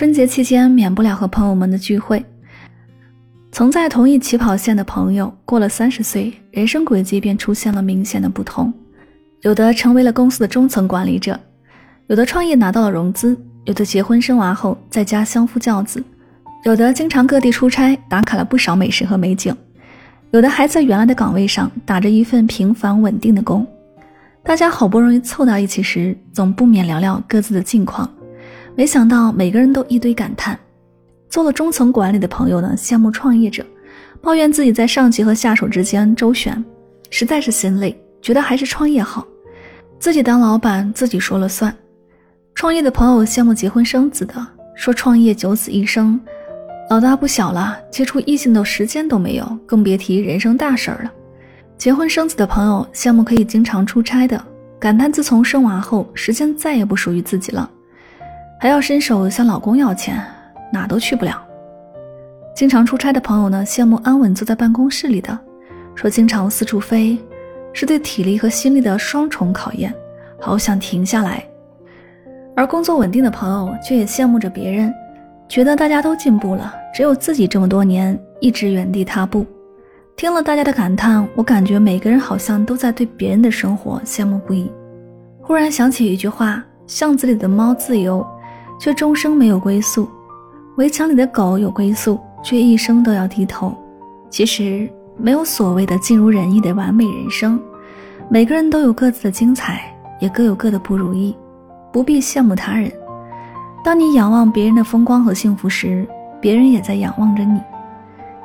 春节期间免不了和朋友们的聚会。曾在同一起跑线的朋友，过了三十岁，人生轨迹便出现了明显的不同。有的成为了公司的中层管理者，有的创业拿到了融资，有的结婚生娃后在家相夫教子，有的经常各地出差，打卡了不少美食和美景，有的还在原来的岗位上打着一份平凡稳定的工。大家好不容易凑到一起时，总不免聊聊各自的近况。没想到每个人都一堆感叹。做了中层管理的朋友呢，羡慕创业者，抱怨自己在上级和下属之间周旋，实在是心累，觉得还是创业好，自己当老板，自己说了算。创业的朋友羡慕结婚生子的，说创业九死一生，老大不小了，接触异性的时间都没有，更别提人生大事儿了。结婚生子的朋友羡慕可以经常出差的，感叹自从生娃后，时间再也不属于自己了，还要伸手向老公要钱。哪都去不了。经常出差的朋友呢，羡慕安稳坐在办公室里的，说经常四处飞，是对体力和心力的双重考验，好想停下来。而工作稳定的朋友却也羡慕着别人，觉得大家都进步了，只有自己这么多年一直原地踏步。听了大家的感叹，我感觉每个人好像都在对别人的生活羡慕不已。忽然想起一句话：巷子里的猫自由，却终生没有归宿。围墙里的狗有归宿，却一生都要低头。其实没有所谓的尽如人意的完美人生，每个人都有各自的精彩，也各有各的不如意，不必羡慕他人。当你仰望别人的风光和幸福时，别人也在仰望着你。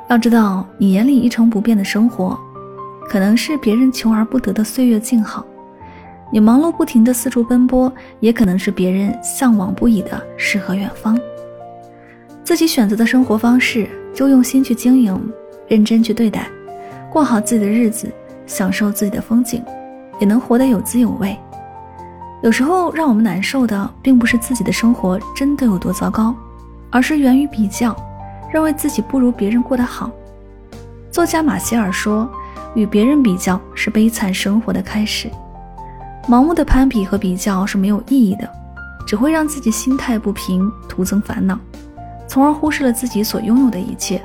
要知道，你眼里一成不变的生活，可能是别人求而不得的岁月静好；你忙碌不停的四处奔波，也可能是别人向往不已的诗和远方。自己选择的生活方式，就用心去经营，认真去对待，过好自己的日子，享受自己的风景，也能活得有滋有味。有时候让我们难受的，并不是自己的生活真的有多糟糕，而是源于比较，认为自己不如别人过得好。作家马歇尔说：“与别人比较是悲惨生活的开始，盲目的攀比和比较是没有意义的，只会让自己心态不平，徒增烦恼。”从而忽视了自己所拥有的一切。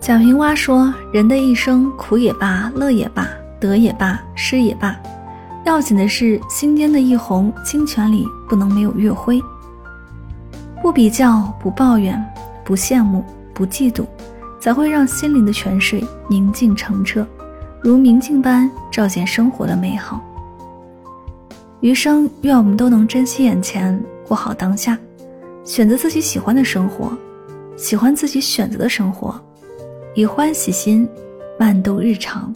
贾平凹说：“人的一生，苦也罢，乐也罢，得也罢，失也罢，要紧的是心间的一泓清泉里不能没有月辉。不比较，不抱怨，不羡慕，不嫉妒，才会让心灵的泉水宁静澄澈，如明镜般照见生活的美好。余生，愿我们都能珍惜眼前，过好当下。”选择自己喜欢的生活，喜欢自己选择的生活，以欢喜心慢度日常。